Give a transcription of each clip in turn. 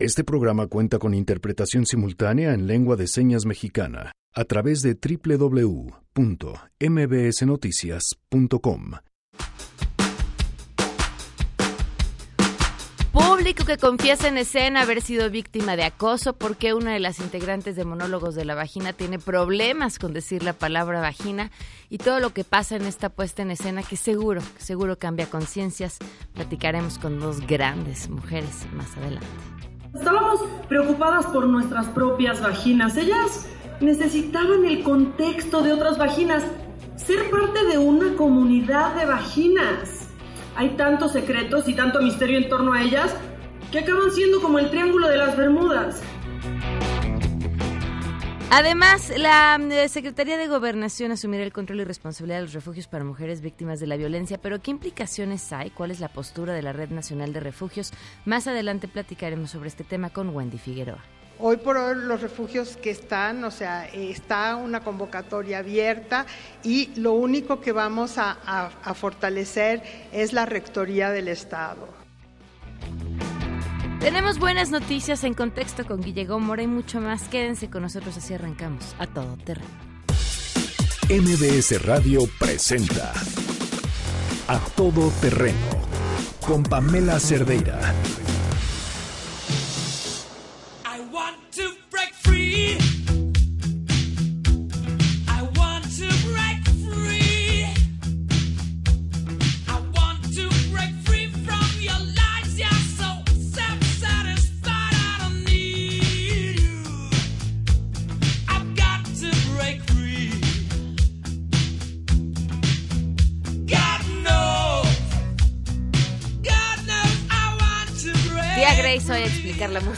Este programa cuenta con interpretación simultánea en lengua de señas mexicana a través de www.mbsnoticias.com. Público que confiesa en escena haber sido víctima de acoso porque una de las integrantes de Monólogos de la Vagina tiene problemas con decir la palabra vagina y todo lo que pasa en esta puesta en escena que seguro, seguro cambia conciencias. Platicaremos con dos grandes mujeres más adelante. Estábamos preocupadas por nuestras propias vaginas. Ellas necesitaban el contexto de otras vaginas, ser parte de una comunidad de vaginas. Hay tantos secretos y tanto misterio en torno a ellas que acaban siendo como el Triángulo de las Bermudas. Además, la eh, Secretaría de Gobernación asumirá el control y responsabilidad de los refugios para mujeres víctimas de la violencia, pero ¿qué implicaciones hay? ¿Cuál es la postura de la Red Nacional de Refugios? Más adelante platicaremos sobre este tema con Wendy Figueroa. Hoy por hoy los refugios que están, o sea, está una convocatoria abierta y lo único que vamos a, a fortalecer es la Rectoría del Estado. Tenemos buenas noticias en contexto con Guille Gómora y mucho más. Quédense con nosotros, así arrancamos a todo terreno. MBS Radio presenta A Todo Terreno con Pamela Cerdeira.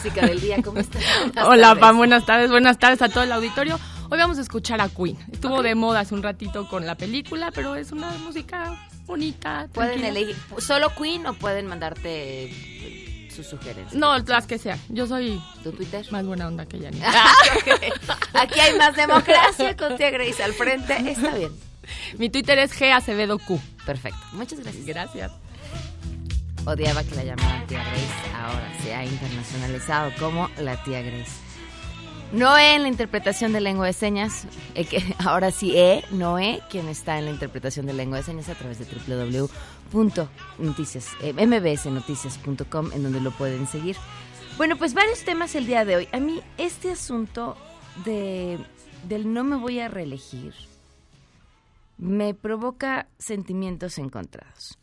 Música del día. ¿Cómo estás? Hola, Pam, buenas tardes. Buenas tardes a todo el auditorio. Hoy vamos a escuchar a Queen. Estuvo de moda hace un ratito con la película, pero es una música bonita. Pueden elegir solo Queen o pueden mandarte sus sugerencias. No, las que sean. Yo soy ¿Tu Twitter? más buena onda que Yanni. Aquí hay más democracia con tía Grace al frente. Está bien. Mi Twitter es G Acevedo Q. Perfecto. Muchas gracias. Gracias. Odiaba que la llamaran tía Grace, ahora se ha internacionalizado como la tía Grace. Noé en la interpretación de lengua de señas, eh, que ahora sí E, Noé, quien está en la interpretación de lengua de señas a través de www.mbsnoticias.com, en donde lo pueden seguir. Bueno, pues varios temas el día de hoy. A mí este asunto de, del no me voy a reelegir me provoca sentimientos encontrados.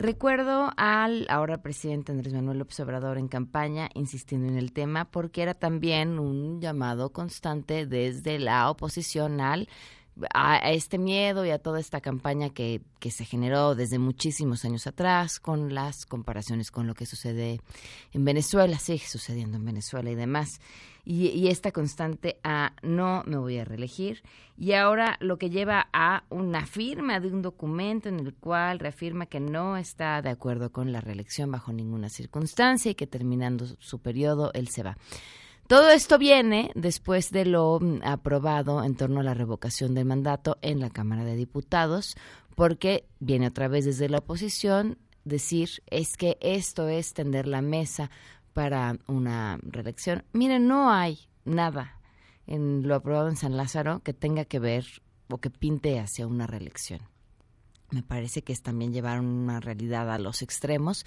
Recuerdo al ahora presidente Andrés Manuel López Obrador en campaña insistiendo en el tema porque era también un llamado constante desde la oposición al a, este miedo y a toda esta campaña que, que se generó desde muchísimos años atrás con las comparaciones con lo que sucede en Venezuela, sigue sucediendo en Venezuela y demás y, esta constante a no me voy a reelegir y ahora lo que lleva a una firma de un documento en el cual reafirma que no está de acuerdo con la reelección bajo ninguna circunstancia y que terminando su periodo él se va. Todo esto viene después de lo mm, aprobado en torno a la revocación del mandato en la Cámara de Diputados, porque viene otra vez desde la oposición decir es que esto es tender la mesa para una reelección. Miren, no hay nada en lo aprobado en San Lázaro que tenga que ver o que pinte hacia una reelección. Me parece que es también llevar una realidad a los extremos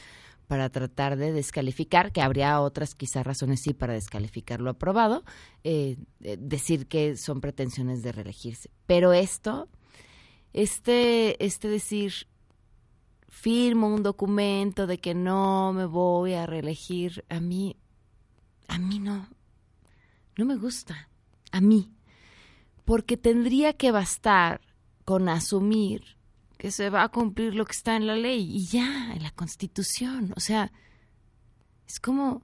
para tratar de descalificar, que habría otras quizás razones sí para descalificar lo aprobado, eh, eh, decir que son pretensiones de reelegirse. Pero esto, este, este decir firmo un documento de que no me voy a reelegir, a mí, a mí no, no me gusta, a mí, porque tendría que bastar con asumir que se va a cumplir lo que está en la ley y ya, en la constitución, o sea, es como,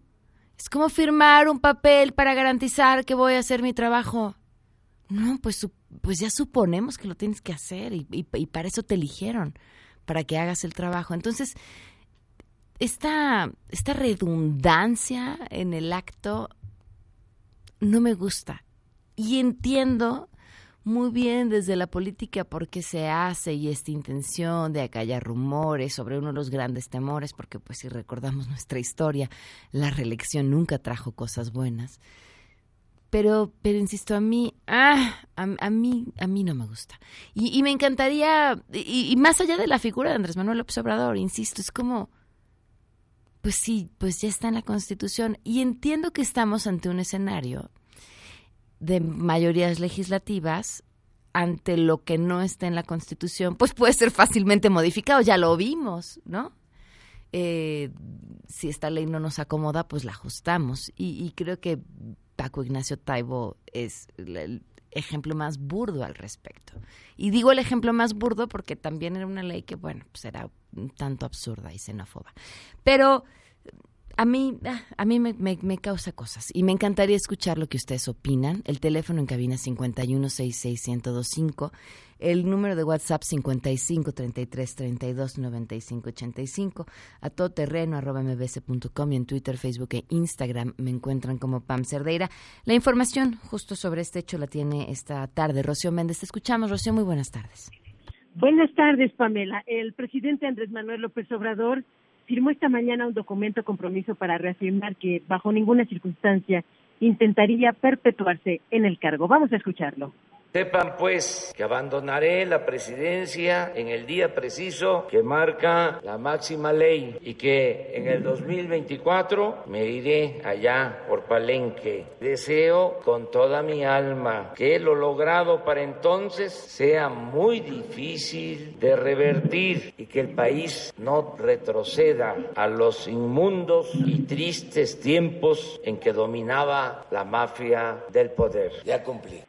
es como firmar un papel para garantizar que voy a hacer mi trabajo. No, pues, pues ya suponemos que lo tienes que hacer y, para eso te eligieron para que hagas el trabajo. Entonces, esta, esta redundancia en el acto no me gusta. Y entiendo muy bien desde la política por qué se hace y esta intención de acallar rumores sobre uno de los grandes temores, porque pues si recordamos nuestra historia, la reelección nunca trajo cosas buenas. Pero, pero insisto, a mí, ah, a, mí, a mí no me gusta. Y, me encantaría, y, y, más allá de la figura de Andrés Manuel López Obrador, insisto, es como, pues sí, pues ya está en la Constitución. Y entiendo que estamos ante un escenario de mayorías legislativas ante lo que no está en la Constitución, pues puede ser fácilmente modificado, ya lo vimos, ¿no? Eh, si esta ley no nos acomoda, pues la ajustamos. Y, creo que Paco Ignacio Taibo es el ejemplo más burdo al respecto. Y digo el ejemplo más burdo porque también era una ley que, bueno, pues era un tanto absurda y xenófoba. Pero a mí, ah, a mí me, me, causa cosas y me encantaría escuchar lo que ustedes opinan. El teléfono en cabina 5166125, el número de WhatsApp 5533329585, a todoterreno arroba mbs.com y en Twitter, Facebook e Instagram me encuentran como Pam Cerdeira. La información justo sobre este hecho la tiene esta tarde Rocío Méndez. Te escuchamos, Rocío, muy buenas tardes. Buenas tardes, Pamela. El presidente Andrés Manuel López Obrador firmó esta mañana un documento compromiso para reafirmar que bajo ninguna circunstancia intentaría perpetuarse en el cargo. Vamos a escucharlo. Sepan pues que abandonaré la presidencia en el día preciso que marca la máxima ley y que en el 2024 me iré allá por Palenque. Deseo con toda mi alma que lo logrado para entonces sea muy difícil de revertir y que el país no retroceda a los inmundos y tristes tiempos en que dominaba la mafia del poder. Ya cumplí.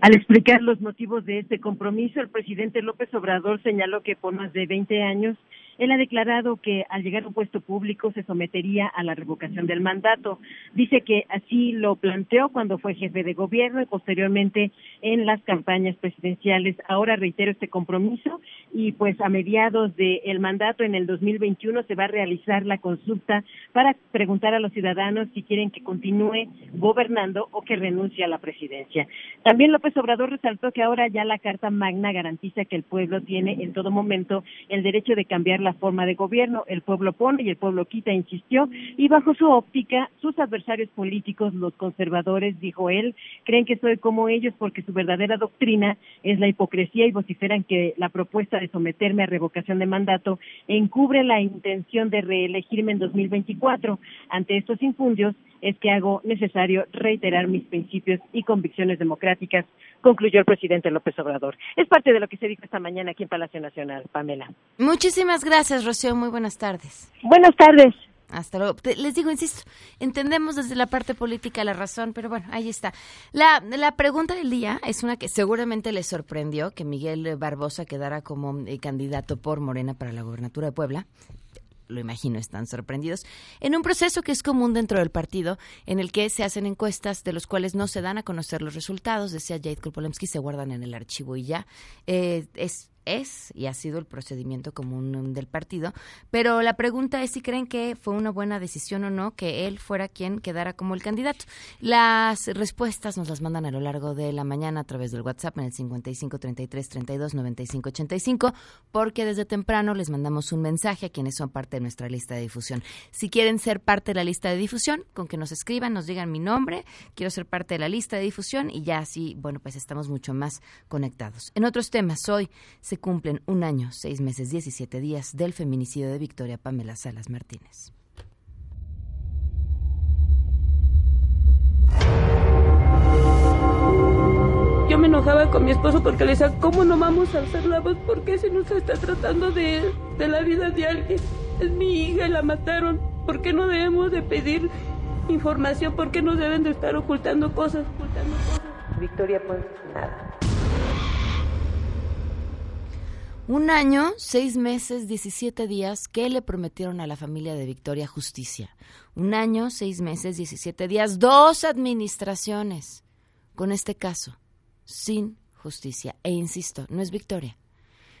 Al explicar los motivos de este compromiso, el presidente López Obrador señaló que por más de 20 años él ha declarado que al llegar a un puesto público se sometería a la revocación del mandato. Dice que así lo planteó cuando fue jefe de gobierno y posteriormente en las campañas presidenciales. Ahora reitero este compromiso y pues a mediados del mandato en el 2021 se va a realizar la consulta para preguntar a los ciudadanos si quieren que continúe gobernando o que renuncie a la presidencia. También López Obrador resaltó que ahora ya la Carta Magna garantiza que el pueblo tiene en todo momento el derecho de cambiar la forma de gobierno. El pueblo pone y el pueblo quita, insistió, y bajo su óptica, sus adversarios políticos, los conservadores, dijo él, creen que soy como ellos porque su verdadera doctrina es la hipocresía y vociferan que la propuesta de someterme a revocación de mandato encubre la intención de reelegirme en 2024. Ante estos infundios, es que hago necesario reiterar mis principios y convicciones democráticas, concluyó el presidente López Obrador. Es parte de lo que se dijo esta mañana aquí en Palacio Nacional, Pamela. Muchísimas gracias, Rocío. Muy buenas tardes. Buenas tardes. Hasta luego. Les digo, insisto, entendemos desde la parte política la razón, pero bueno, ahí está. La, la pregunta del día es una que seguramente les sorprendió que Miguel Barbosa quedara como eh, candidato por Morena para la gobernatura de Puebla lo imagino, están sorprendidos, en un proceso que es común dentro del partido, en el que se hacen encuestas de los cuales no se dan a conocer los resultados, decía Jade Kulpolemsky, se guardan en el archivo y ya. Eh, es es y ha sido el procedimiento común del partido, pero la pregunta es si creen que fue una buena decisión o no que él fuera quien quedara como el candidato. Las respuestas nos las mandan a lo largo de la mañana a través del WhatsApp en el 55 33 32 95 85, porque desde temprano les mandamos un mensaje a quienes son parte de nuestra lista de difusión. Si quieren ser parte de la lista de difusión, con que nos escriban, nos digan mi nombre, quiero ser parte de la lista de difusión y ya así, bueno, pues estamos mucho más conectados. En otros temas, hoy se cumplen un año, seis meses, 17 días del feminicidio de Victoria Pamela Salas Martínez. Yo me enojaba con mi esposo porque le decía, ¿cómo no vamos a hacer la voz? ¿Por qué se nos está tratando de, de la vida de alguien? Es mi hija y la mataron. ¿Por qué no debemos de pedir información? ¿Por qué no deben de estar ocultando cosas? Ocultando cosas? Victoria, pues nada. Un año, seis meses, diecisiete días ¿qué le prometieron a la familia de Victoria justicia. Un año, seis meses, diecisiete días, dos administraciones con este caso, sin justicia. E insisto, no es Victoria.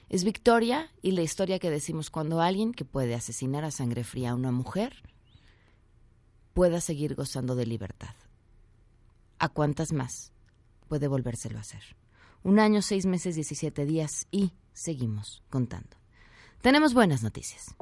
Es Victoria y la historia que decimos cuando alguien que puede asesinar a sangre fría a una mujer pueda seguir gozando de libertad. ¿A cuántas más? puede volvérselo a hacer. Un año, seis meses, 17 días y seguimos contando. Tenemos buenas noticias.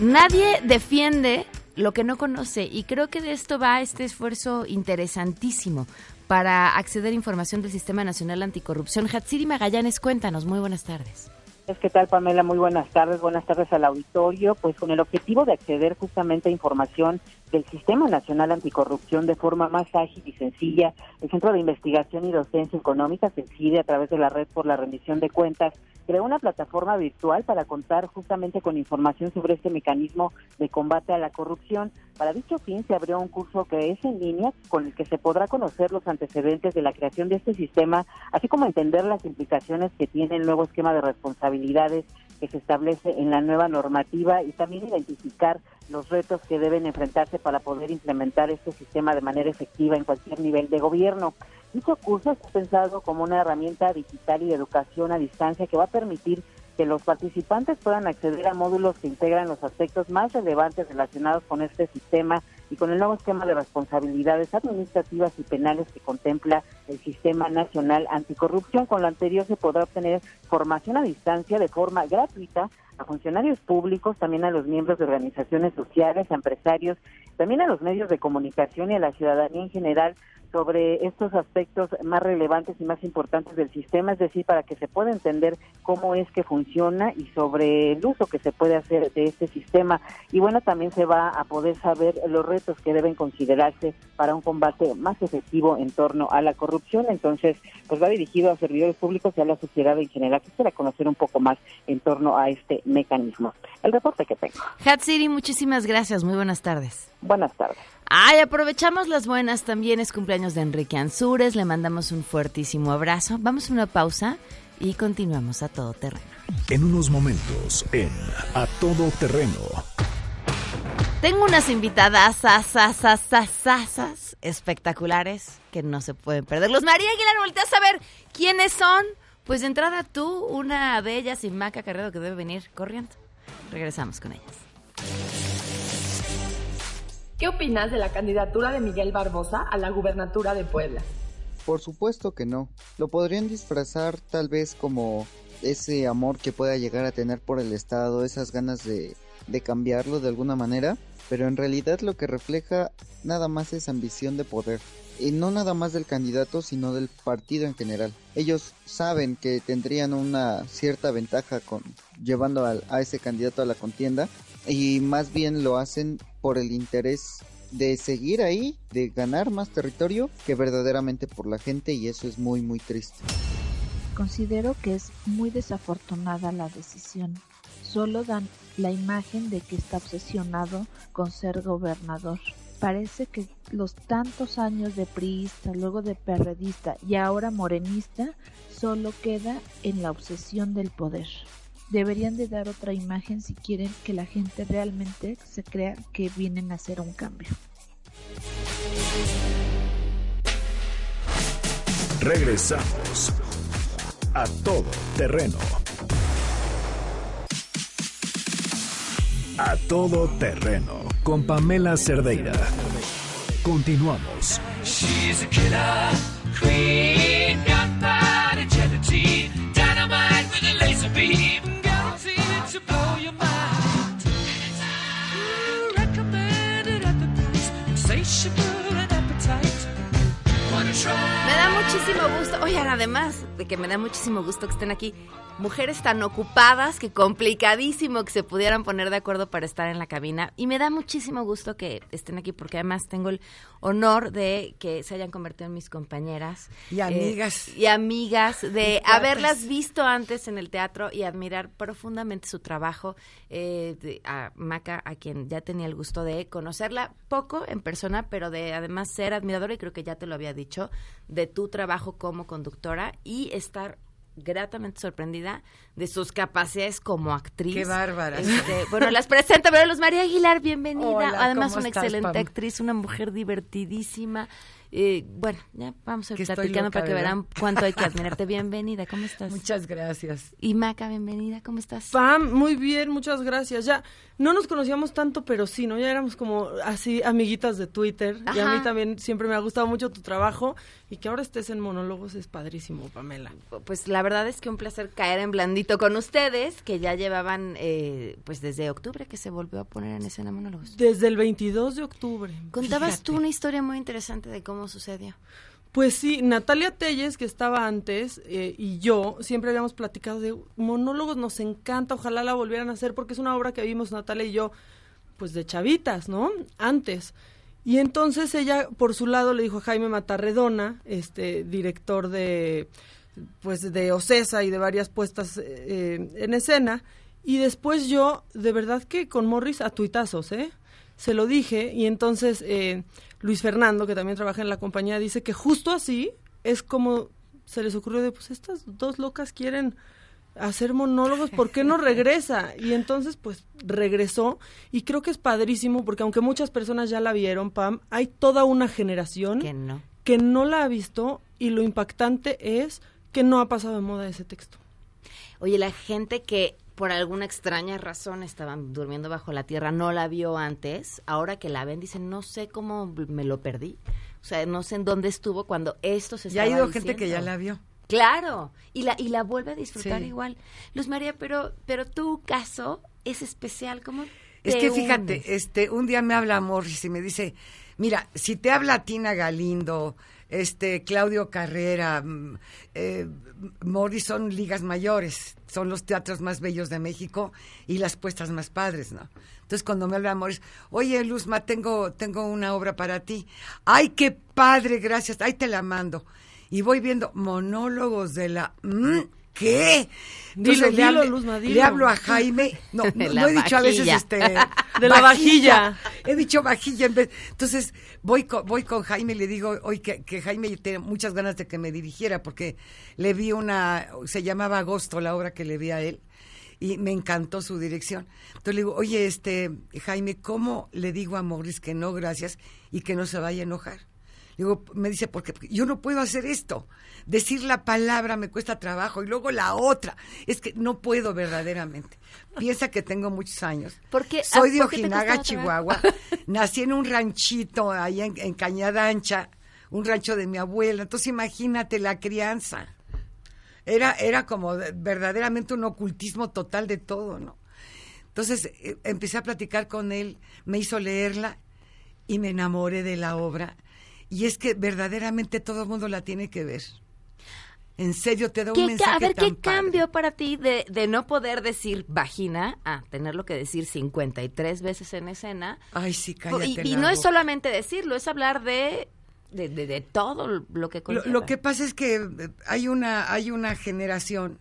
Nadie defiende lo que no conoce y creo que de esto va este esfuerzo interesantísimo para acceder a información del Sistema Nacional Anticorrupción. Hatsiri Magallanes, cuéntanos, muy buenas tardes. ¿Qué tal, Pamela? Muy buenas tardes. Buenas tardes al auditorio. Pues con el objetivo de acceder justamente a información del Sistema Nacional Anticorrupción de forma más ágil y sencilla, el Centro de Investigación y Docencia Económica, CIDE, a través de la Red por la Rendición de Cuentas, creó una plataforma virtual para contar justamente con información sobre este mecanismo de combate a la corrupción. Para dicho fin se abrió un curso que es en línea con el que se podrá conocer los antecedentes de la creación de este sistema, así como entender las implicaciones que tiene el nuevo esquema de responsabilidades que se establece en la nueva normativa y también identificar los retos que deben enfrentarse para poder implementar este sistema de manera efectiva en cualquier nivel de gobierno. Dicho curso está pensado como una herramienta digital y de educación a distancia que va a permitir que los participantes puedan acceder a módulos que integran los aspectos más relevantes relacionados con este sistema y con el nuevo esquema de responsabilidades administrativas y penales que contempla el Sistema Nacional Anticorrupción. Con lo anterior se podrá obtener formación a distancia de forma gratuita a funcionarios públicos, también a los miembros de organizaciones sociales, a empresarios, también a los medios de comunicación y a la ciudadanía en general sobre estos aspectos más relevantes y más importantes del sistema, es decir, para que se pueda entender cómo es que funciona y sobre el uso que se puede hacer de este sistema. Y bueno, también se va a poder saber los retos que deben considerarse para un combate más efectivo en torno a la corrupción. Entonces, pues va dirigido a servidores públicos y a la sociedad en general, para conocer un poco más en torno a este mecanismo. El reporte que tengo. Hatsiri, muchísimas gracias. Muy buenas tardes. Buenas tardes. Ay, aprovechamos las buenas. También es cumpleaños de Enrique Ansures. Le mandamos un fuertísimo abrazo. Vamos a una pausa y continuamos a todo terreno. En unos momentos, en A Todo Terreno. Tengo unas invitadas asas, espectaculares que no se pueden perder. Los María Aguilar, volteas a saber quiénes son. Pues de entrada tú, una de ellas, y Maca Carrero, que debe venir corriendo. Regresamos con ellas. ¿Qué opinas de la candidatura de Miguel Barbosa a la gubernatura de Puebla? Por supuesto que no. Lo podrían disfrazar tal vez como ese amor que pueda llegar a tener por el Estado, esas ganas de, de cambiarlo de alguna manera, pero en realidad lo que refleja nada más es ambición de poder. Y no nada más del candidato, sino del partido en general. Ellos saben que tendrían una cierta ventaja con llevando a, a ese candidato a la contienda y más bien lo hacen por el interés de seguir ahí, de ganar más territorio que verdaderamente por la gente y eso es muy muy triste. Considero que es muy desafortunada la decisión. Solo dan la imagen de que está obsesionado con ser gobernador. Parece que los tantos años de priista, luego de perredista y ahora morenista solo queda en la obsesión del poder deberían de dar otra imagen si quieren que la gente realmente se crea que vienen a hacer un cambio. Regresamos a todo terreno. A todo terreno con Pamela Cerdeira. Continuamos. She's a killer queen, gunpowder gelatine, dynamite with a laser beam. Me da muchísimo gusto. Oigan, además de que me da muchísimo gusto que estén aquí, mujeres tan ocupadas que complicadísimo que se pudieran poner de acuerdo para estar en la cabina. Y me da muchísimo gusto que estén aquí porque además tengo el honor de que se hayan convertido en mis compañeras. Y amigas. y amigas, de haberlas visto antes en el teatro y admirar profundamente su trabajo. Eh, a Maca, a quien ya tenía el gusto de conocerla poco en persona, pero de además ser admiradora, y creo que ya te lo había dicho, de tu trabajo como conductora y estar gratamente sorprendida de sus capacidades como actriz. Qué bárbara. Este, bueno, las presento, pero Luz María Aguilar, bienvenida. Además, una excelente actriz, una mujer divertidísima. Eh, bueno, ya vamos a ir platicando para que verán cuánto hay que admirarte. Bienvenida, ¿cómo estás? Muchas gracias. Y Maca, bienvenida, ¿cómo estás? Pam, muy bien, muchas gracias. Ya no nos conocíamos tanto, pero sí, ¿no? Ya éramos como así amiguitas de Twitter. Y a mí también siempre me ha gustado mucho tu trabajo y que ahora estés en monólogos es padrísimo, Pamela. Pues la verdad es que un placer caer en blandito con ustedes, que ya llevaban, eh, pues desde octubre que se volvió a poner en escena monólogos. Desde el 22 de octubre. Contabas tú una historia muy interesante de cómo sucedió. Pues sí, Natalia Telles, que estaba antes, eh, y yo siempre habíamos platicado de monólogos, nos encanta, ojalá la volvieran a hacer, porque es una obra que vimos Natalia y yo, pues de chavitas, ¿no? Antes. Y entonces ella, por su lado, le dijo a Jaime Matarredona, este director de, pues de Ocesa y de varias puestas eh, en escena, y después yo, de verdad que con Morris a tuitazos, ¿eh? Se lo dije, y entonces... Eh, Luis Fernando, que también trabaja en la compañía, dice que justo así es como se les ocurrió de, pues estas dos locas quieren hacer monólogos, ¿por qué no regresa? Y entonces, pues, regresó y creo que es padrísimo porque aunque muchas personas ya la vieron, Pam, hay toda una generación que no, que no la ha visto y lo impactante es que no ha pasado de moda ese texto. Oye, la gente que por alguna extraña razón estaban durmiendo bajo la tierra, no la vio antes, ahora que la ven dicen, no sé cómo me lo perdí. O sea, no sé en dónde estuvo cuando esto se estaba Ya ha ido gente que ya la vio. Claro, y la y la vuelve a disfrutar igual. Luz María, pero pero tu caso es especial, ¿cómo Es que fíjate, este un día me habla Morris y me dice, "Mira, si te habla Tina Galindo, este Claudio Carrera, mm, eh, Morris son ligas mayores, son los teatros más bellos de México y las puestas más padres, ¿no? Entonces cuando me habla Morris, oye Luzma, tengo, tengo una obra para ti. Ay, qué padre, gracias, ahí te la mando. Y voy viendo monólogos de la... Mm, ¿Qué? Dilo, le, hablo, le hablo a Jaime. No, no, he dicho a veces este. De la vajilla. He dicho vajilla en vez. Entonces, voy con, voy con Jaime y le digo hoy que, que, Jaime tiene muchas ganas de que me dirigiera porque le vi una. Se llamaba Agosto, la obra que le vi a él. Y me encantó su dirección. Entonces le digo, oye, este, Jaime, ¿cómo le digo a Morris que no, gracias, y que no se vaya a enojar? Digo, me dice, porque yo no puedo hacer esto decir la palabra me cuesta trabajo y luego la otra. Es que no puedo verdaderamente. Piensa que tengo muchos años. Porque, Soy de Ojinaga, Chihuahua. Nací en un ranchito ahí en, en Cañada Ancha, un rancho de mi abuela. Entonces imagínate la crianza. Era, era como verdaderamente un ocultismo total de todo, ¿no? Entonces eh, empecé a platicar con él, me hizo leerla y me enamoré de la obra. Y es que verdaderamente todo el mundo la tiene que ver. En serio, te da un mensaje A ver, ¿qué cambió para ti de, de, no poder decir vagina a tenerlo que decir 53 veces en escena? Ay, sí, cállate Y, y no es solamente decirlo, es hablar de, de, de, todo lo que lo, lo, que pasa es que eh, hay una, hay una generación,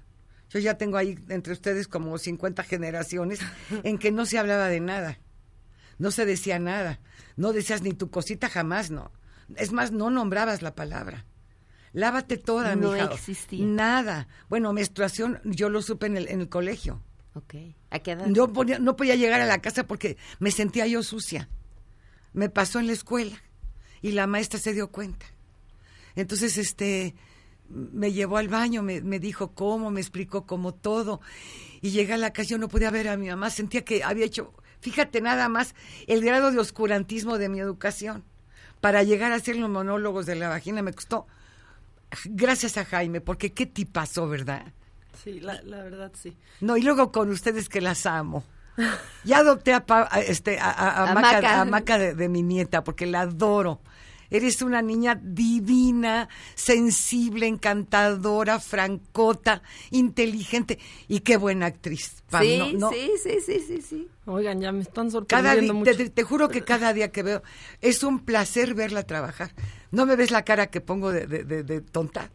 yo ya tengo ahí entre ustedes como 50 generaciones, en que no se hablaba de nada, no se decía nada, no decías ni tu cosita jamás, no. Es más, no nombrabas la palabra lávate toda, no mija. existía. Nada. Bueno, menstruación yo lo supe en el, en el colegio. Ok. ¿A qué edad? Yo no podía llegar a la casa porque me sentía yo sucia. Me pasó en la escuela y la maestra se dio cuenta. Entonces, este, me llevó al baño, me, me dijo cómo, me explicó cómo todo. Y llegué a la casa, yo no podía ver a mi mamá, sentía que había hecho, fíjate nada más, el grado de oscurantismo de mi educación. Para llegar a hacer los monólogos de la vagina me costó gracias a Jaime, porque qué tipazo, ¿verdad? Sí, la, la verdad sí. No, y luego con ustedes que las amo. Ya adopté a, este, a, a, Maca, de, de, mi nieta porque la adoro. Eres una niña divina, sensible, encantadora, francota, inteligente y qué buena actriz. sí, sí, sí, sí, sí, sí. Oigan, ya me están sorprendiendo mucho. Te, juro que cada día que veo es un placer verla trabajar. No me ves la cara que pongo de, de, tonta.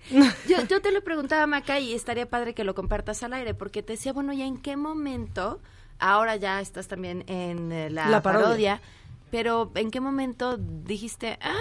Yo, yo, te lo preguntaba, Maca, y estaría padre que lo compartas al aire, porque te decía, bueno, ¿y en qué momento? Ahora ya estás también en eh, la, parodia pero ¿en qué momento dijiste, ah,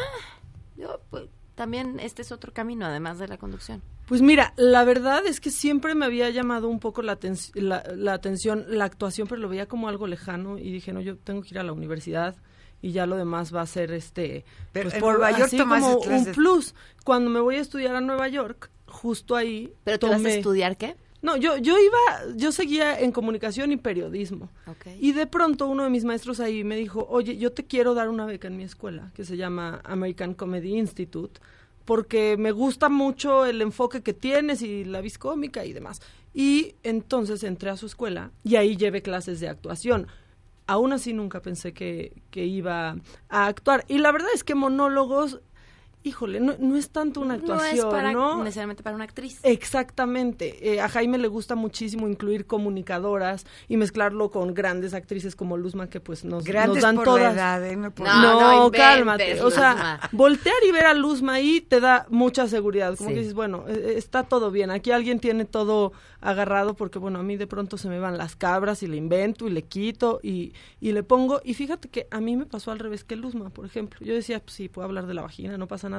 yo pues, también este es otro camino además de la conducción? Pues mira, la verdad es que siempre me había llamado un poco la, la, atención la actuación, pero lo veía como algo lejano y dije, no, yo tengo que ir a la universidad y ya lo demás va a ser este Pero pues en por Nueva York así como un plus. Cuando me voy a estudiar a Nueva York, justo ahí ¿Pero te vas a tomé- estudiar qué? No, yo yo iba, yo seguía en comunicación y periodismo. Y de pronto uno de mis maestros ahí me dijo, oye, yo te quiero dar una beca en mi escuela, que se llama American Comedy Institute, porque me gusta mucho el enfoque que tienes y la vis cómica y demás. Y entonces entré a su escuela y ahí llevé clases de actuación. Aún así nunca pensé que, que iba a actuar. Y la verdad es que monólogos, híjole, no, no es tanto una No actuación, es para, ¿no? necesariamente para una actriz. Exactamente. Eh, a Jaime le gusta muchísimo incluir comunicadoras y mezclarlo con grandes actrices como Luzma que pues nos, nos dan por todas. la edad, ¿eh? No por- No, No, no inventes, cálmate. O sea, Luzma. voltear y ver a Luzma ahí te da mucha seguridad. Como Sí. que dices, bueno, eh, está todo bien. Aquí alguien tiene todo agarrado porque, bueno, a mí de pronto se me van las cabras y le invento y le quito y, y le pongo. Y fíjate que a mí me pasó al revés que Luzma, por ejemplo. Yo decía, pues sí, puedo hablar de la vagina, no pasa nada.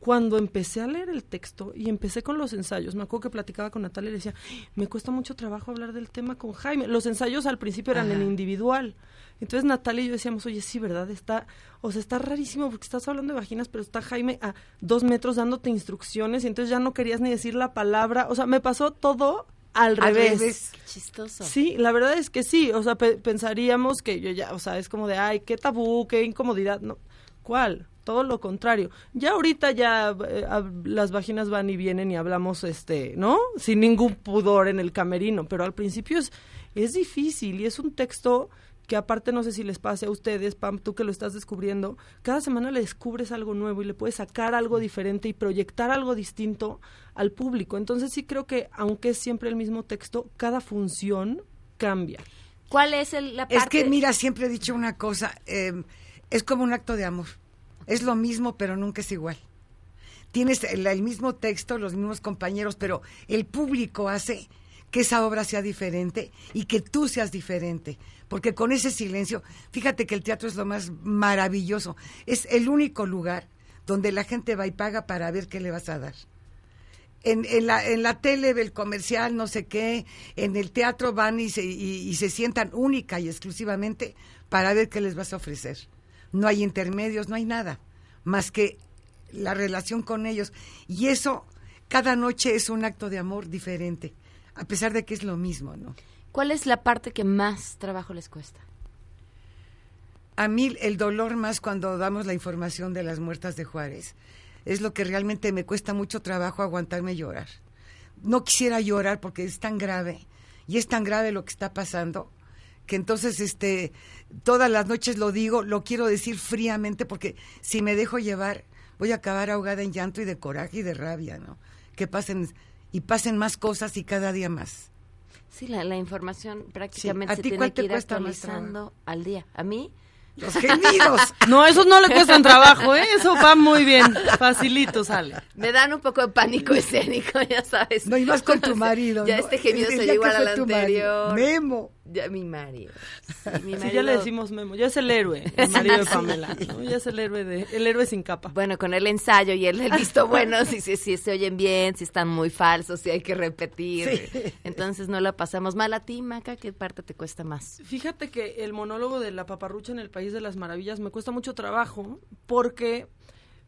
Cuando empecé a leer el texto y empecé con los ensayos, me acuerdo que platicaba con Natalia y le decía, me cuesta mucho trabajo hablar del tema con Jaime. Los ensayos al principio eran en Ajá. individual. Entonces Natalia y yo decíamos, oye, sí, ¿verdad? Está, o sea, está rarísimo porque estás hablando de vaginas, pero está Jaime a dos metros dándote instrucciones y entonces ya no querías ni decir la palabra. O sea, me pasó todo al, Al revés. revés. Qué chistoso. Sí, la verdad es que sí. O sea, pe- pensaríamos que yo ya, o sea, es como de, ay, qué tabú, qué incomodidad. No, ¿cuál? Todo lo contrario. Ya ahorita ya eh, las vaginas van y vienen y hablamos, este, ¿no? Sin ningún pudor en el camerino. Pero al principio es, es difícil y es un texto que aparte no sé si les pase a ustedes, Pam, tú que lo estás descubriendo, cada semana le descubres algo nuevo y le puedes sacar algo diferente y proyectar algo distinto al público. Entonces sí creo que aunque es siempre el mismo texto, cada función cambia. ¿Cuál es el, la parte? Es que, mira, siempre he dicho una cosa, eh, es como un acto de amor. Es lo mismo, pero nunca es igual. Tienes el, mismo texto, los mismos compañeros, pero el público hace que esa obra sea diferente y que tú seas diferente. Porque con ese silencio, fíjate que el teatro es lo más maravilloso. Es el único lugar donde la gente va y paga para ver qué le vas a dar. En, la, en la tele, el comercial, no sé qué, en el teatro van y se, y se sientan única y exclusivamente para ver qué les vas a ofrecer. No hay intermedios, no hay nada, más que la relación con ellos. Y eso, cada noche es un acto de amor diferente, a pesar de que es lo mismo, ¿no? ¿Cuál es la parte que más trabajo les cuesta? A mí el dolor más cuando damos la información de las muertas de Juárez es lo que realmente me cuesta mucho trabajo aguantarme llorar. No quisiera llorar porque es tan grave y es tan grave lo que está pasando que entonces este todas las noches lo digo, lo quiero decir fríamente porque si me dejo llevar voy a acabar ahogada en llanto y de coraje y de rabia, ¿no? Que pasen y pasen más cosas y cada día más. Sí, la, la información prácticamente ¿A se ti tiene cuál que te ir actualizando al día. A mí, Los gemidos. No, esos no le cuestan trabajo, ¿eh? Eso va muy bien, facilito sale. me dan un poco de pánico escénico, ya sabes. No, y más con tu marido. Ya ¿no? este gemido se igual que al fue tu marido. anterior. Memo. Ya, mi Mario. Sí, mi Sí, marido- ya le decimos Memo, ya es el héroe, el marido de Pamela, ¿no? Ya es el héroe de, el héroe sin capa. Bueno, con el ensayo y el, el visto bueno, si, si, si se oyen bien, si están muy falsos, si hay que repetir. Sí. Entonces no la pasamos mal a ti, Maca. ¿Qué parte te cuesta más? Fíjate que el monólogo de la paparrucha en el País de las Maravillas me cuesta mucho trabajo porque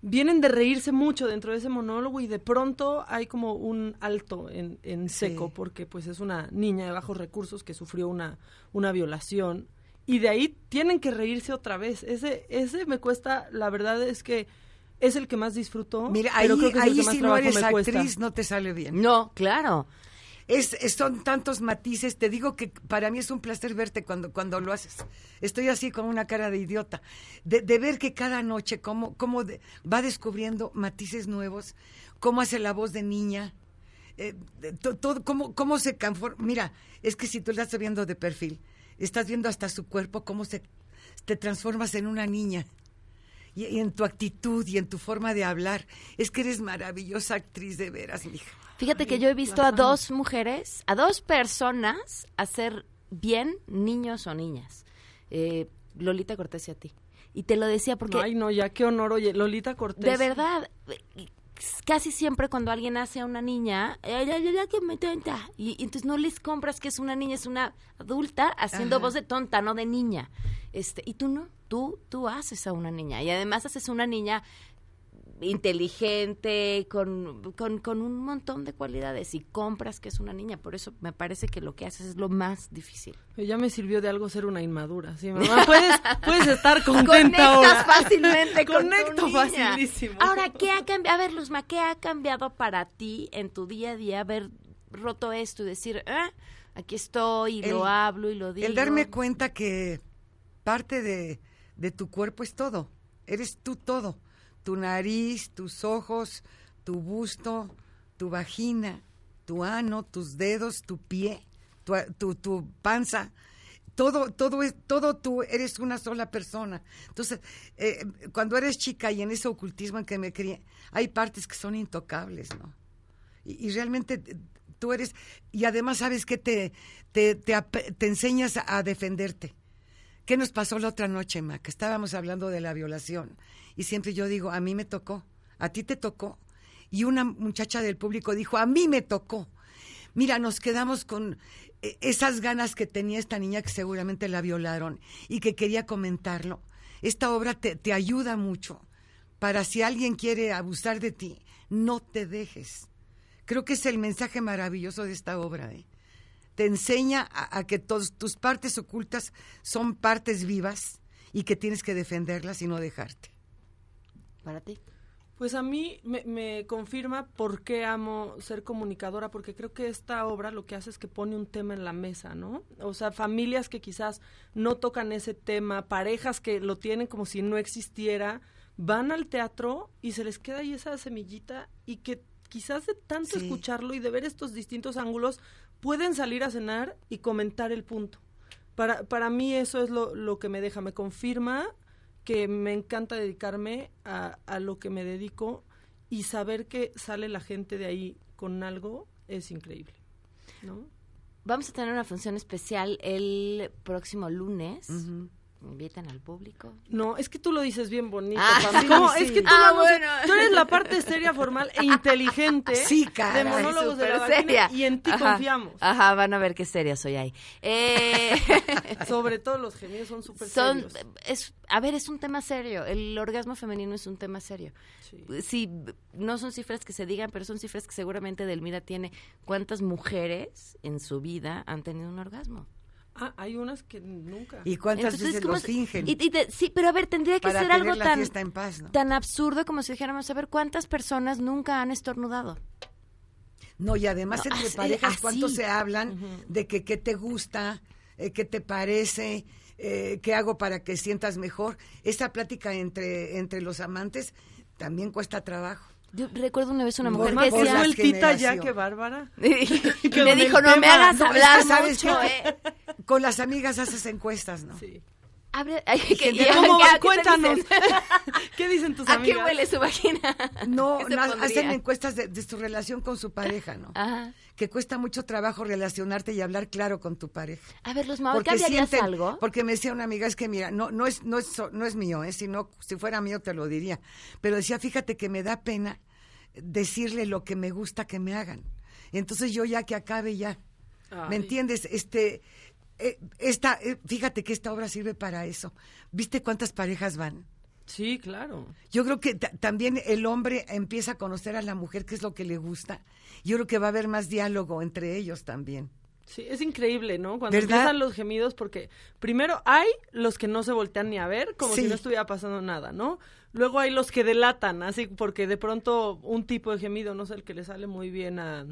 vienen de reírse mucho dentro de ese monólogo y de pronto hay como un alto en, en seco Sí. porque pues es una niña de bajos recursos que sufrió una, una violación y de ahí tienen que reírse otra vez. Ese, ese me cuesta, la verdad es que es el que más disfruto. Mira, ahí, pero creo que es el ahí que más si no eres cuesta. actriz no te sale bien. No, claro. Es, son tantos matices. Te digo que para mí es un placer verte cuando, cuando lo haces. Estoy así con una cara de idiota. De, de ver que cada noche cómo, cómo va descubriendo matices nuevos, cómo hace la voz de niña. eh, todo, cómo, cómo se conforma. Mira, es que si tú la estás viendo de perfil, estás viendo hasta su cuerpo, cómo se te transformas en una niña. Y, y en tu actitud y en tu forma de hablar. Es que eres maravillosa actriz de veras, mija. Fíjate que yo he visto a dos mujeres, a dos personas hacer bien niños o niñas. Eh, Lolita Cortés y a ti. Y te lo decía porque Ay, no, ya qué honor, oye, Lolita Cortés. de verdad casi siempre cuando alguien hace a una niña, "Ay, ay, ay, ay, que me tonta. Y, y entonces no les compras que es una niña, es una adulta haciendo Ajá. voz de tonta, no de niña. Este, y tú no, tú, tú haces a una niña. Y además haces una niña inteligente, con, con, con un montón de cualidades y compras que es una niña. Por eso me parece que lo que haces es lo más difícil. Ya me sirvió de algo ser una inmadura. Sí, mamá, puedes, puedes estar contenta Conectas ahora. fácilmente con tu Conecto niña. facilísimo. Ahora, ¿qué ha cambiado? A ver, Luzma, ¿qué ha cambiado para ti en tu día a día haber roto esto y decir, ah, aquí estoy y lo hablo y lo digo? El darme cuenta que parte de, de tu cuerpo es todo. Eres tú todo. Tu nariz, tus ojos, tu busto, tu vagina, tu ano, tus dedos, tu pie, tu, tu, tu panza. Todo, todo es, todo tú eres una sola persona. Entonces, eh, cuando eres chica y en ese ocultismo en que me crié, hay partes que son intocables, ¿no? Y, realmente eh, tú eres, y además sabes que te, te, te, enseñas a defenderte. ¿Qué nos pasó la otra noche, Ma? Que estábamos hablando de la violación. Y siempre yo digo, a mí me tocó, a ti te tocó. Y una muchacha del público dijo, a mí me tocó. Mira, nos quedamos con eh, esas ganas que tenía esta niña que seguramente la violaron y que quería comentarlo. Esta obra te, te ayuda mucho para si alguien quiere abusar de ti, no te dejes. Creo que es el mensaje maravilloso de esta obra. ¿eh? Te enseña a, a que tos- tus partes ocultas son partes vivas y que tienes que defenderlas y no dejarte. Para ti. Pues a mí me, me confirma por qué amo ser comunicadora, porque creo que esta obra lo que hace es que pone un tema en la mesa, ¿no? O sea, familias que quizás no tocan ese tema, parejas que lo tienen como si no existiera, van al teatro y se les queda ahí esa semillita y que quizás de tanto Sí. escucharlo y de ver estos distintos ángulos pueden salir a cenar y comentar el punto. Para, para mí eso es lo, lo que me deja, me confirma que me encanta dedicarme a, a lo que me dedico y saber que sale la gente de ahí con algo es increíble. ¿no? Vamos a tener una función especial el próximo lunes. Invitan al público. No, es que tú lo dices bien bonito. Ah, ¿Cómo? sí. Es que tú, Ah, bueno. tú eres la parte seria, formal e inteligente Sí, de monólogos de la vagina seria. y en ti Ajá. confiamos. Ajá, van a ver qué seria soy ahí. Eh, Sobre todo los gemidos son súper serios. es, a ver, es un tema serio. El orgasmo femenino es un tema serio. Sí. no son cifras que se digan, pero son cifras que seguramente Delmira tiene. ¿Cuántas mujeres en su vida han tenido un orgasmo? Ah, hay unas que nunca. ¿Y cuántas Entonces, veces ¿cómo lo se- fingen? y- y te- sí, pero a ver, tendría que Para ser tener algo la tan, fiesta en paz, ¿no? tan absurdo como si dijéramos, a ver, ¿cuántas personas nunca han estornudado? No, y además No, entre así- parejas, así. ¿cuánto se hablan de que qué te gusta, eh, qué te parece, eh, qué hago para que sientas mejor? Esa plática entre, entre los amantes también cuesta trabajo. Yo recuerdo una vez una mujer más que decía... sueltita ya, que bárbara. y me dijo, no me tema. hagas No, es que hablar sabes mucho, ¿eh? con las amigas haces encuestas, ¿no? Sí. Abre, ay, que- ¿cómo Cuéntanos. dicen? ¿Qué dicen tus ¿A amigas? qué huele su vagina? No, ¿Qué se na- pondría? hacen encuestas de, de su relación con su pareja, ¿no? Ajá. Que cuesta mucho trabajo relacionarte y hablar claro con tu pareja. A ver, los ¿cambiarías sienten- algo? Porque me decía una amiga, es que mira, no, no es, no es, no es mío, ¿eh? si, no- si fuera mío te lo diría. Pero decía, fíjate que me da pena decirle lo que me gusta que me hagan. Entonces yo ya que acabe ya. ¿Me entiendes? Este, esta, eh, fíjate que esta obra sirve para eso. ¿Viste cuántas parejas van? Sí, claro. Yo creo que ta- también el hombre empieza a conocer a la mujer qué es lo que le gusta. Yo creo que va a haber más diálogo entre ellos también. Sí, es increíble, ¿no? Cuando ¿Verdad? empiezan los gemidos, porque primero hay los que no se voltean ni a ver, como Sí. si no estuviera pasando nada, ¿no? Luego hay los que delatan, así, porque de pronto un tipo de gemido, no sé, el que le sale muy bien a,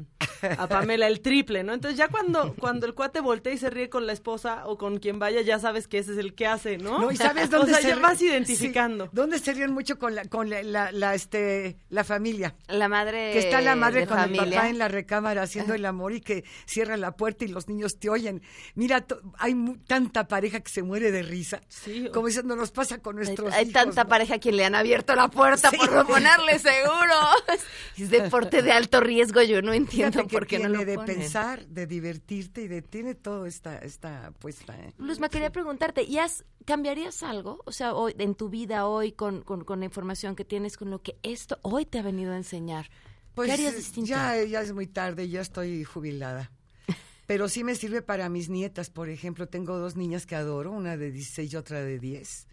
a Pamela, el triple, ¿no? Entonces ya cuando, cuando el cuate voltea y se ríe con la esposa o con quien vaya, ya sabes que ese es el que hace, ¿no? ¿No? ¿Y sabes o dónde sea, se ya vas Sí. identificando. ¿Dónde se ríen mucho con la, con la, la, la, este, la familia? La madre Que está la madre con el familia. papá en la recámara haciendo el amor y que cierra la puerta y los niños te oyen. Mira, to- hay mu- tanta pareja que se muere de risa. Sí. Como no nos pasa con Hay, nuestros hay hijos, tanta ¿no? pareja a quien le han abierto la puerta por no ponerle seguro. Es deporte de alto riesgo, yo no entiendo por qué no lo de ponen. pensar, de divertirte y de tiene todo esta esta puesta. ¿eh? Luzma, quería preguntarte, ¿y has, cambiarías algo? O sea, hoy, en tu vida hoy, con, con, con la información que tienes, con lo que esto hoy te ha venido a enseñar, Pues ¿qué harías eh, distinto? ya, ya es muy tarde, ya estoy jubilada. Pero sí me sirve para mis nietas, por ejemplo, tengo dos niñas que adoro, una de 16 y otra de 10.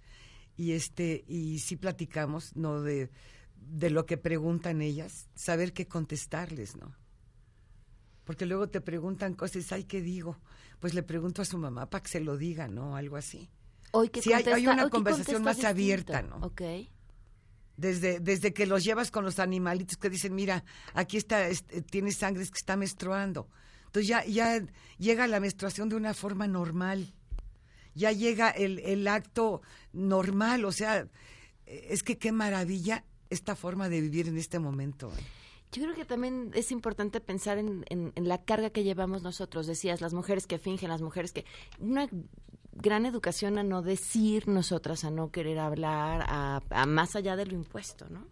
Y este y sí platicamos, no de de lo que preguntan ellas, saber qué contestarles, ¿no? Porque luego te preguntan cosas, ay, ¿qué digo? Pues le pregunto a su mamá para que se lo diga, ¿no? Algo así. Hoy que Sí, hay- hay una conversación más distinto. abierta, ¿no? Desde, desde que los llevas con los animalitos que dicen, mira, aquí está, este, tiene sangre, es que está menstruando. Entonces ya, ya llega la menstruación de una forma normal. Ya llega el, el acto normal. O sea, es que qué maravilla esta forma de vivir en este momento. ¿eh? Yo creo que también es importante pensar en, en- en la carga que llevamos nosotros. Decías, las mujeres que fingen, las mujeres que... Una gran educación a no decir nosotras, a no querer hablar, a, a más allá de lo impuesto, ¿no?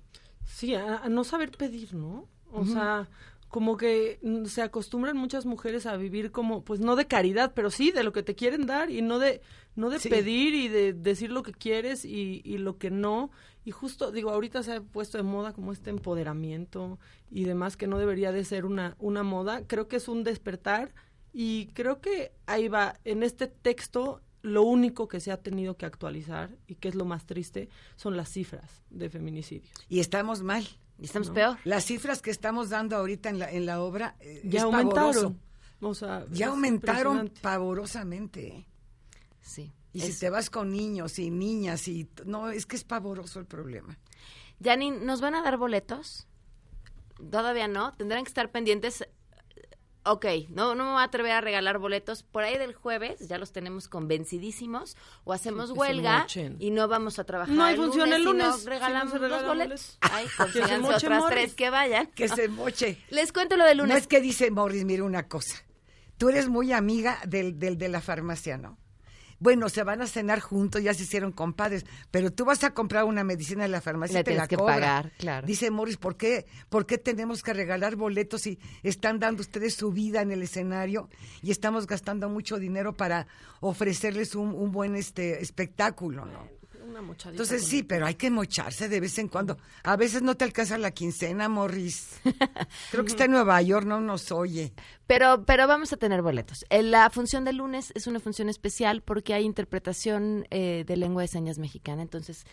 Sí, a, a no saber pedir, ¿no? O sea, como que mm, se acostumbran muchas mujeres a vivir como, pues no de caridad, pero sí de lo que te quieren dar y no de, no de Sí. pedir y de decir lo que quieres y, y lo que no. Y justo, digo, ahorita se ha puesto de moda como este empoderamiento y demás, que no debería de ser una, una moda. Creo que es un despertar y creo que ahí va, en este texto, lo único que se ha tenido que actualizar y que es lo más triste son las cifras de feminicidios. Y estamos mal. Y estamos ¿no? peor. Las cifras que estamos dando ahorita en la, en la obra eh, Ya es aumentaron. pavoroso. O sea, Ya es aumentaron pavorosamente. Sí. Y si te vas con niños y niñas y no, es que es pavoroso el problema. Janine, ¿nos van a dar boletos? Todavía no. Tendrán que estar pendientes. Ok, no, no me voy a atrever a regalar boletos. Por ahí del jueves ya los tenemos convencidísimos. O hacemos huelga y no vamos a trabajar. No hay función el y no lunes, si regalamos no se los boletos. boletos. Ay, Que se consíganse moche otras Morris. tres que vayan. Que se moche. Les cuento lo del lunes. No es que dice Morris, mire una cosa. Tú eres muy amiga del, del de la farmacia, ¿no? Bueno, se van a cenar juntos, ya se hicieron compadres, pero tú vas a comprar una medicina en la farmacia La y te la que cobra. pagar, claro. Dice Morris, ¿por qué, ¿por qué tenemos que regalar boletos si están dando ustedes su vida en el escenario y estamos gastando mucho dinero para ofrecerles un, un buen este espectáculo, ¿no? Una mochadita Entonces con- sí, pero hay que mocharse de vez en cuando. A veces no te alcanza la quincena, Morris. Creo que está en Nueva York, no nos oye. Pero, pero vamos a tener boletos. Eh, La función del lunes es una función especial porque hay interpretación eh, de lengua de señas mexicana. Entonces,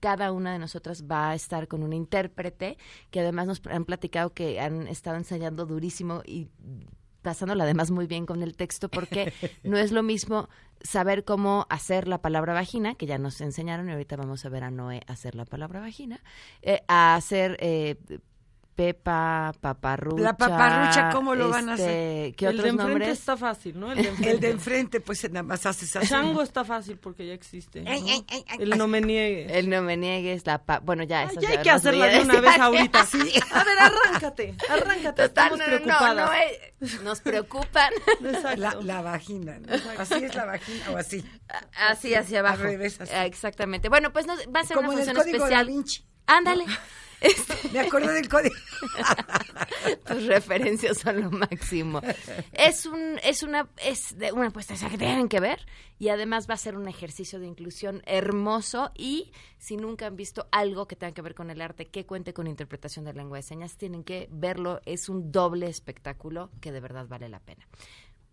cada una de nosotras va a estar con un intérprete que además nos han platicado que han estado ensayando durísimo y pasándola además muy bien con el texto porque no es lo mismo saber cómo hacer la palabra vagina, que ya nos enseñaron y ahorita vamos a ver a Noé hacer la palabra vagina, eh, a hacer eh, Pepa, paparrucha. La paparrucha, ¿cómo lo van a este, hacer? ¿Qué el de otros enfrente nombres? está fácil, ¿no? El de enfrente. El de enfrente, pues nada más haces así. Chango está fácil porque ya existe. ¿no? Ay, ay, ay, ay. el no me niegue. El no me niegues, la pa bueno, ya, Ay, esas ya hay que hacerla de una vez ahorita. A ver, arráncate, arráncate. Total, Estamos no, no, no, preocupadas. no, eh, nos preocupan. La, la vagina, ¿no? Así es la vagina o así. así hacia abajo. Al revés, así. Ah, Exactamente. Bueno, pues va a ser Como una en el función especial. Vinci. Ándale. Me acordé del código. Tus referencias son lo máximo. Es un, es una, es de una puesta que tienen que ver y además va a ser un ejercicio de inclusión hermoso y si nunca han visto algo que tenga que ver con el arte que cuente con interpretación de lengua de señas, tienen que verlo. Es un doble espectáculo que de verdad vale la pena.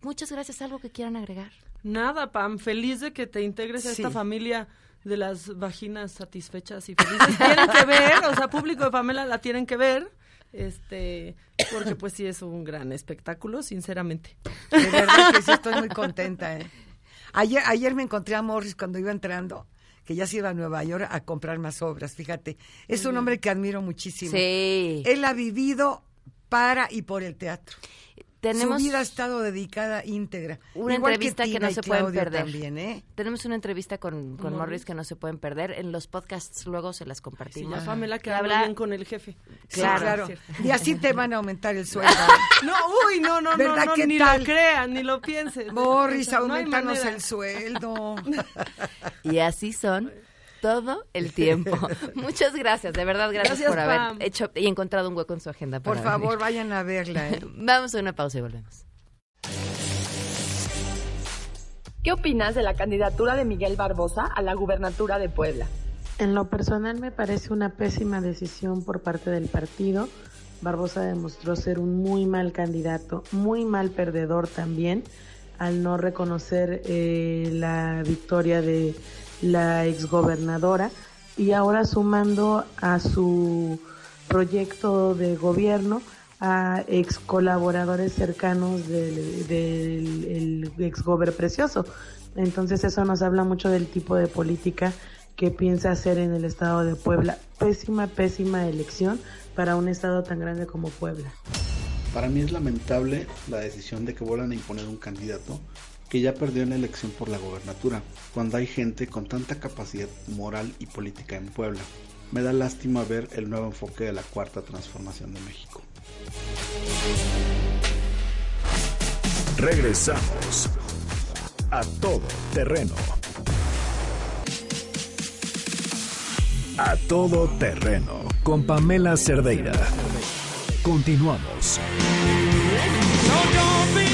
Muchas gracias. ¿Algo que quieran agregar? Nada, Pam, feliz de que te integres a esta familia de las vaginas satisfechas y felices. tienen que ver, o sea, público de Pamela la tienen que ver, este, porque pues sí es un gran espectáculo, sinceramente. De verdad que sí estoy muy contenta. ¿eh? Ayer, ayer me encontré a Morris cuando iba entrando, que ya se iba a Nueva York a comprar más obras, fíjate. Es un hombre que admiro muchísimo. Sí. Él ha vivido para y por el teatro. Tenemos Su vida ha estado dedicada íntegra. una Igual entrevista que, Tina no se pueden perder. También, ¿eh? Tenemos una entrevista con, con Morris. Morris que no se pueden perder. En los podcasts luego se las Sí, compartimos. ya Pamela que Que habla bien con el jefe. Sí, Claro. claro. Cierto. Y así te van a aumentar el sueldo. No, uy, no, no, no, ¿Verdad? no, ¿Qué ni tal? lo crean, ni lo piensen. Morris, No aumentanos manera. el sueldo. Y así son todo el tiempo. Muchas gracias, de verdad, gracias, Gracias, por haber Pam. hecho y encontrado un hueco en su agenda. Por favor, venir. vayan a verla. ¿eh? Vamos a una pausa y volvemos. ¿Qué opinas de la candidatura de Miguel Barbosa a la gubernatura de Puebla? En lo personal me parece una pésima decisión por parte del partido. Barbosa demostró ser un muy mal candidato, muy mal perdedor también, al no reconocer eh, la victoria de la exgobernadora y ahora sumando a su proyecto de gobierno a ex colaboradores cercanos del, del el exgober precioso. Entonces eso nos habla mucho del tipo de política que piensa hacer en el estado de Puebla. Pésima, pésima elección para un estado tan grande como Puebla. Para mí es lamentable la decisión de que vuelvan a imponer un candidato que ya perdió en la elección por la gobernatura, cuando hay gente con tanta capacidad moral y política en Puebla. Me da lástima ver el nuevo enfoque de la cuarta transformación de México. Regresamos a todo terreno. A todo terreno con Pamela Cerdeira. Continuamos. 12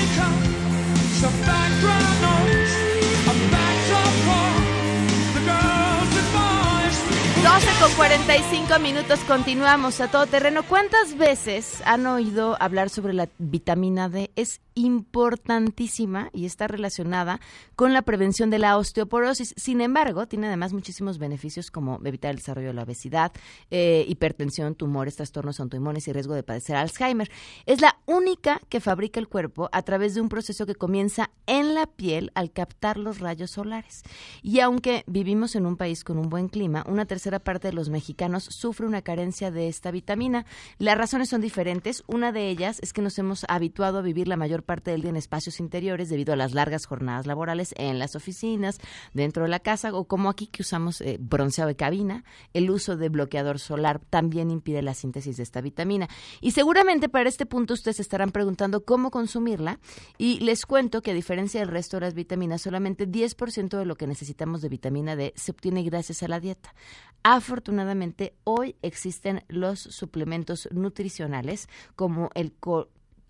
con 45 minutos, continuamos a todo terreno. ¿Cuántas veces han oído hablar sobre la vitamina D? Es importantísima y está relacionada con la prevención de la osteoporosis. Sin embargo, tiene además muchísimos beneficios como evitar el desarrollo de la obesidad, eh, hipertensión, tumores, trastornos autoinmunes y riesgo de padecer Alzheimer. Es la única que fabrica el cuerpo a través de un proceso que comienza en la piel al captar los rayos solares. Y aunque vivimos en un país con un buen clima, una tercera parte de los mexicanos sufre una carencia de esta vitamina. Las razones son diferentes. Una de ellas es que nos hemos habituado a vivir la mayor parte del día en espacios interiores debido a las largas jornadas laborales en las oficinas, dentro de la casa o como aquí que usamos eh, bronceado de cabina. El uso de bloqueador solar también impide la síntesis de esta vitamina. Y seguramente para este punto ustedes estarán preguntando cómo consumirla y les cuento que a diferencia del resto de las vitaminas, solamente 10% de lo que necesitamos de vitamina D se obtiene gracias a la dieta. Afortunadamente, hoy existen los suplementos nutricionales como el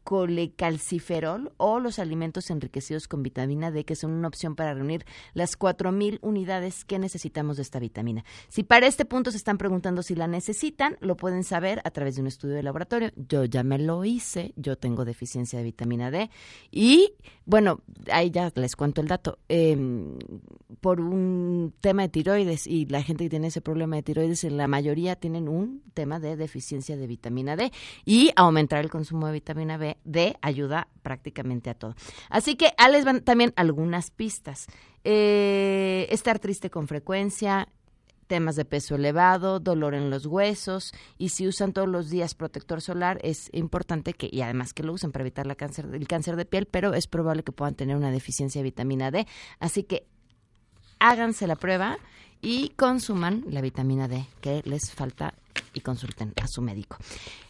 colecalciferol o los alimentos enriquecidos con vitamina D, que son una opción para reunir las 4.000 unidades que necesitamos de esta vitamina. Si para este punto se están preguntando si la necesitan, lo pueden saber a través de un estudio de laboratorio. Yo ya me lo hice, yo tengo deficiencia de vitamina D y, bueno, ahí ya les cuento el dato. Em, por un tema de tiroides y la gente que tiene ese problema de tiroides, en la mayoría tienen un tema de deficiencia de vitamina D y aumentar el consumo de vitamina B D ayuda prácticamente a todo. Así que ahí les van también algunas pistas. Eh, estar triste con frecuencia, temas de peso elevado, dolor en los huesos y si usan todos los días protector solar es importante que y además que lo usen para evitar cáncer, el cáncer de piel, pero es probable que puedan tener una deficiencia de vitamina D, así que háganse la prueba y consuman la vitamina D que les falta y consulten a su médico.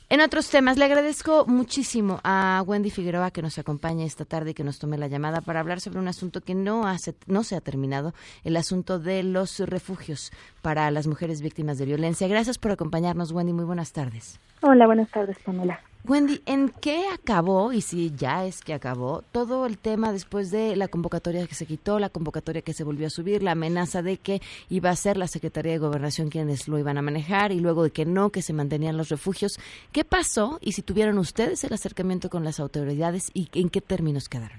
En otros temas, le agradezco muchísimo a Wendy Figueroa que nos acompañe esta tarde y que nos tome la llamada para hablar sobre un asunto que no, hace, no se ha terminado, el asunto de los refugios para las mujeres víctimas de violencia. Gracias por acompañarnos, Wendy. Muy buenas tardes. Hola, buenas tardes, Pamela. Wendy, ¿en qué acabó, y si ya es que acabó, todo el tema después de la convocatoria que se quitó, la convocatoria que se volvió a subir, la amenaza de que iba a ser la Secretaría de Gobernación quienes lo iban a manejar y luego de que no, que se mantenían los refugios? ¿Qué pasó y si tuvieron ustedes el acercamiento con las autoridades y en qué términos quedaron?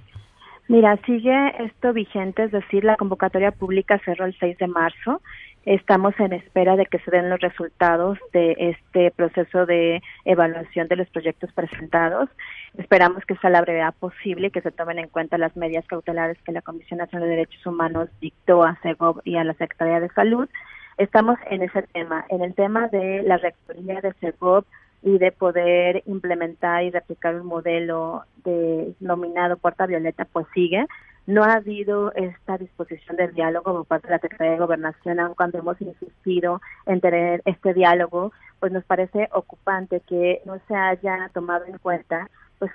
Mira, sigue esto vigente, es decir, la convocatoria pública cerró el 6 de marzo. Estamos en espera de que se den los resultados de este proceso de evaluación de los proyectos presentados. Esperamos que sea la brevedad posible y que se tomen en cuenta las medidas cautelares que la Comisión Nacional de Derechos Humanos dictó a CEGOV y a la Secretaría de Salud. Estamos en ese tema, en el tema de la rectoría de CEGOV y de poder implementar y replicar un modelo de nominado Puerta Violeta, pues sigue. No ha habido esta disposición del diálogo por parte de la Secretaría de Gobernación, aun cuando hemos insistido en tener este diálogo, pues nos parece ocupante que no se haya tomado en cuenta pues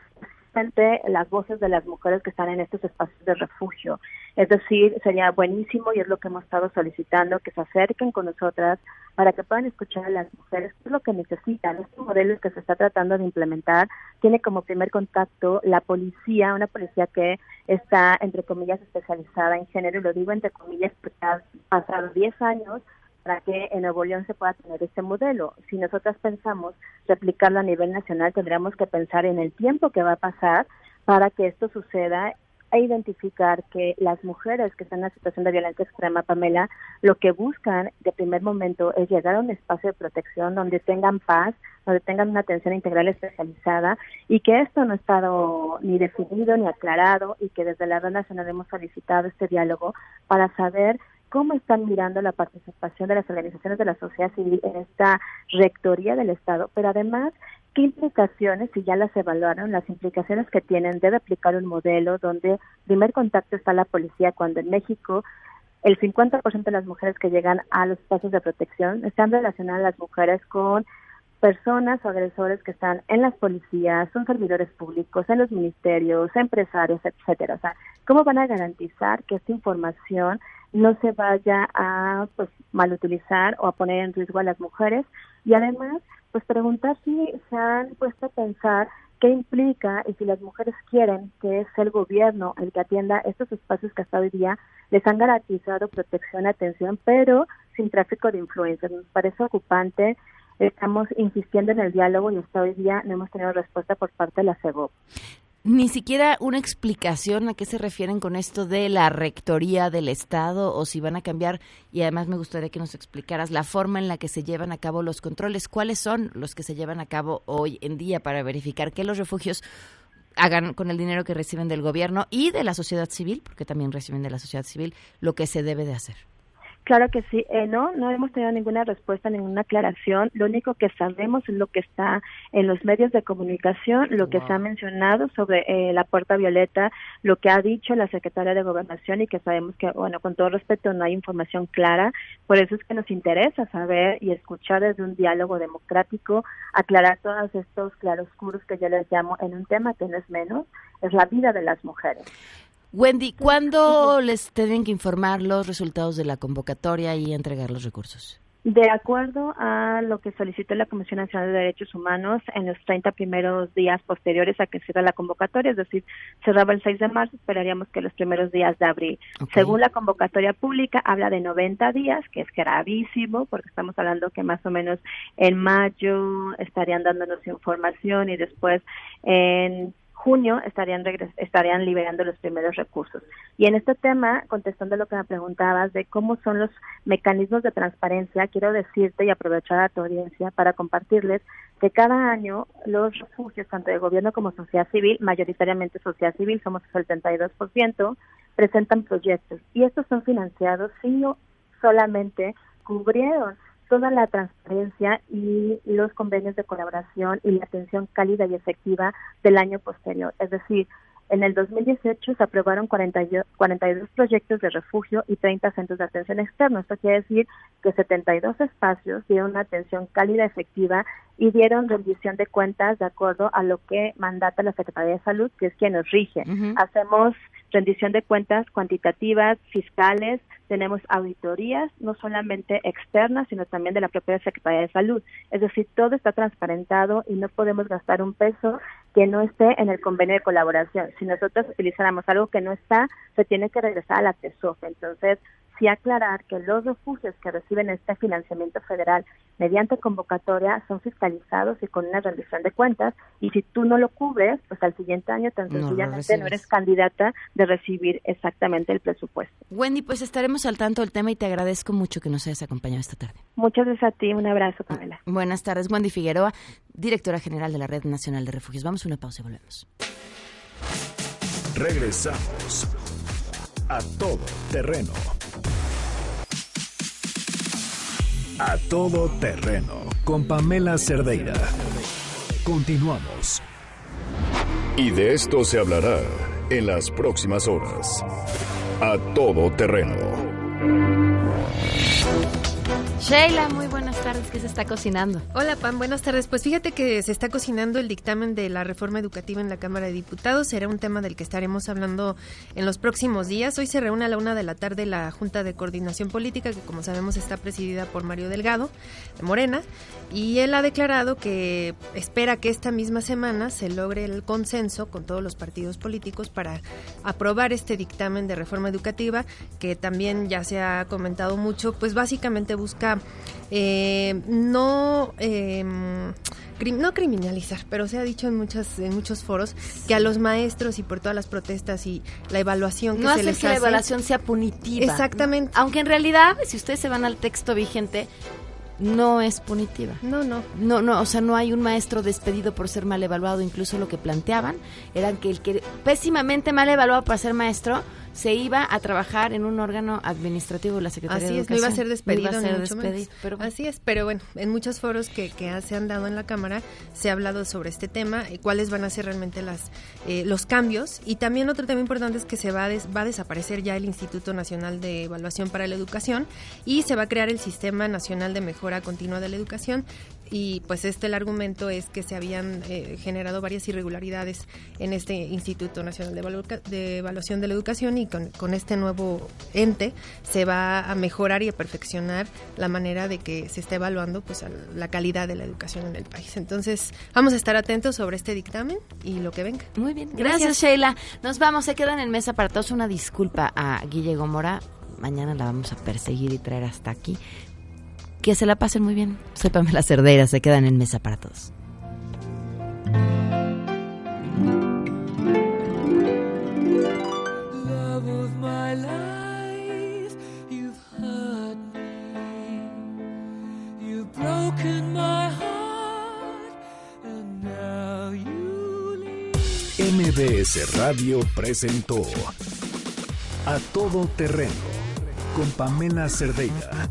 las voces de las mujeres que están en estos espacios de refugio. Es decir, sería buenísimo y es lo que hemos estado solicitando, que se acerquen con nosotras para que puedan escuchar a las mujeres qué es lo que necesitan. Este modelo que se está tratando de implementar tiene como primer contacto la policía, una policía que está, entre comillas, especializada en género, y lo digo entre comillas porque ha pasado 10 años para que en Nuevo León se pueda tener este modelo. Si nosotras pensamos replicarlo a nivel nacional, tendríamos que pensar en el tiempo que va a pasar para que esto suceda e identificar que las mujeres que están en una situación de violencia extrema, Pamela, lo que buscan de primer momento es llegar a un espacio de protección donde tengan paz, donde tengan una atención integral especializada y que esto no ha estado ni definido ni aclarado y que desde la Red Nacional hemos solicitado este diálogo para saber cómo están mirando la participación de las organizaciones de la sociedad civil en esta rectoría del Estado, pero además qué implicaciones, si ya las evaluaron, las implicaciones que tienen de aplicar un modelo donde primer contacto está la policía, cuando en México el 50% de las mujeres que llegan a los espacios de protección están relacionadas las mujeres con personas o agresores que están en las policías, son servidores públicos, en los ministerios, empresarios, etcétera. O sea, ¿cómo van a garantizar que esta información no se vaya a pues malutilizar o a poner en riesgo a las mujeres? Y además, pues preguntar si se han puesto a pensar qué implica y si las mujeres quieren que es el gobierno el que atienda estos espacios que hasta hoy día les han garantizado protección y atención, pero sin tráfico de influencias. Nos parece ocupante Estamos insistiendo en el diálogo y hasta hoy día no hemos tenido respuesta por parte de la CEGOP. Ni siquiera una explicación a qué se refieren con esto de la rectoría del Estado o si van a cambiar. Y además me gustaría que nos explicaras la forma en la que se llevan a cabo los controles. ¿Cuáles son los que se llevan a cabo hoy en día para verificar que los refugios hagan con el dinero que reciben del gobierno y de la sociedad civil, porque también reciben de la sociedad civil, lo que se debe de hacer? Claro que sí. Eh, no, no hemos tenido ninguna respuesta, ninguna aclaración. Lo único que sabemos es lo que está en los medios de comunicación, lo que se ha mencionado sobre eh, la puerta violeta, lo que ha dicho la secretaria de Gobernación y que sabemos que, bueno, con todo respeto, no hay información clara. Por eso es que nos interesa saber y escuchar desde un diálogo democrático, aclarar todos estos claroscuros que yo les llamo en un tema que no es menos, es la vida de las mujeres. Wendy, ¿cuándo les tienen que informar los resultados de la convocatoria y entregar los recursos? De acuerdo a lo que solicitó la Comisión Nacional de Derechos Humanos en los 30 primeros días posteriores a que cierra la convocatoria, es decir, cerraba el 6 de marzo, esperaríamos que los primeros días de abril. Según la convocatoria pública, habla de 90 días, que es gravísimo, porque estamos hablando que más o menos en mayo estarían dándonos información y después en junio estarían, estarían liberando los primeros recursos. Y en este tema, contestando lo que me preguntabas de cómo son los mecanismos de transparencia, quiero decirte y aprovechar a tu audiencia para compartirles que cada año los refugios, tanto de gobierno como sociedad civil, mayoritariamente sociedad civil, somos el 72%, presentan proyectos. Y estos son financiados si solamente cubrieron toda la transparencia y los convenios de colaboración y la atención cálida y efectiva del año posterior. Es decir, en el 2018 se aprobaron 42 proyectos de refugio y 30 centros de atención externa. Esto quiere decir que 72 espacios dieron una atención cálida, efectiva y dieron rendición de cuentas de acuerdo a lo que mandata la Secretaría de Salud, que es quien nos rige. Hacemos rendición de cuentas cuantitativas, fiscales, tenemos auditorías, no solamente externas, sino también de la propia Secretaría de Salud. Es decir, todo está transparentado y no podemos gastar un peso que no esté en el convenio de colaboración. Si nosotros utilizáramos algo que no está, se tiene que regresar a la TESOF. Entonces, sí aclarar que los refugios que reciben este financiamiento federal mediante convocatoria son fiscalizados y con una rendición de cuentas y si tú no lo cubres, pues al siguiente año tan sencillamente no, eres candidata de recibir exactamente el presupuesto. Wendy, pues estaremos al tanto del tema y te agradezco mucho que nos hayas acompañado esta tarde. Muchas gracias a ti, un abrazo, Pamela. Buenas tardes, Wendy Figueroa, directora general de la Red Nacional de Refugios. Vamos a una pausa y volvemos. Regresamos a todo terreno. A todo terreno con Pamela Cerdeira. Continuamos. Y de esto se hablará en las próximas horas. A todo terreno. Sheila, muy buenas tardes. ¿Qué se está cocinando? Hola, Pam. Buenas tardes. Pues fíjate que se está cocinando el dictamen de la reforma educativa en la Cámara de Diputados. Será un tema del que estaremos hablando en los próximos días. Hoy se reúne a la una de la tarde la Junta de Coordinación Política, que como sabemos está presidida por Mario Delgado, de Morena, y él ha declarado que espera que esta misma semana se logre el consenso con todos los partidos políticos para aprobar este dictamen de reforma educativa, que también ya se ha comentado mucho, pues básicamente busca eh, no eh, no criminalizar, pero se ha dicho en muchas en muchos foros que a los maestros y por todas las protestas y la evaluación que no se les que hace, la evaluación sea punitiva. Exactamente. Aunque en realidad, si ustedes se van al texto vigente, no es punitiva. No, no. No, no, o sea, no hay un maestro despedido por ser mal evaluado. Incluso lo que planteaban era que el que pésimamente mal evaluado para ser maestro se iba a trabajar en un órgano administrativo de la Secretaría Así de es, no Educación. iba a ser despedido. No iba a ser despedido, menos. pero bueno. Así es, pero bueno, en muchos foros que, que se han dado en la Cámara se ha hablado sobre este tema, y cuáles van a ser realmente las eh, los cambios. Y también otro tema importante es que se va a, des- va a desaparecer ya el Instituto Nacional de Evaluación para la Educación y se va a crear el Sistema Nacional de Mejora Continua de la Educación. Y pues este el argumento es que se habían eh, generado varias irregularidades en este Instituto Nacional de, Evalu- de Evaluación de la Educación y con, con este nuevo ente se va a mejorar y a perfeccionar la manera de que se esté evaluando pues a la calidad de la educación en el país. Entonces vamos a estar atentos sobre este dictamen y lo que venga. Muy bien, Gracias, Sheila. Nos vamos, se quedan en mesa para todos. Una disculpa a Guille Gomora. Mañana la vamos a perseguir y traer hasta aquí. Que se la pasen muy bien. Soy Pamela Cerdeira, se quedan en mesa para todos. MBS Radio presentó A Todo Terreno con Pamela Cerdeira,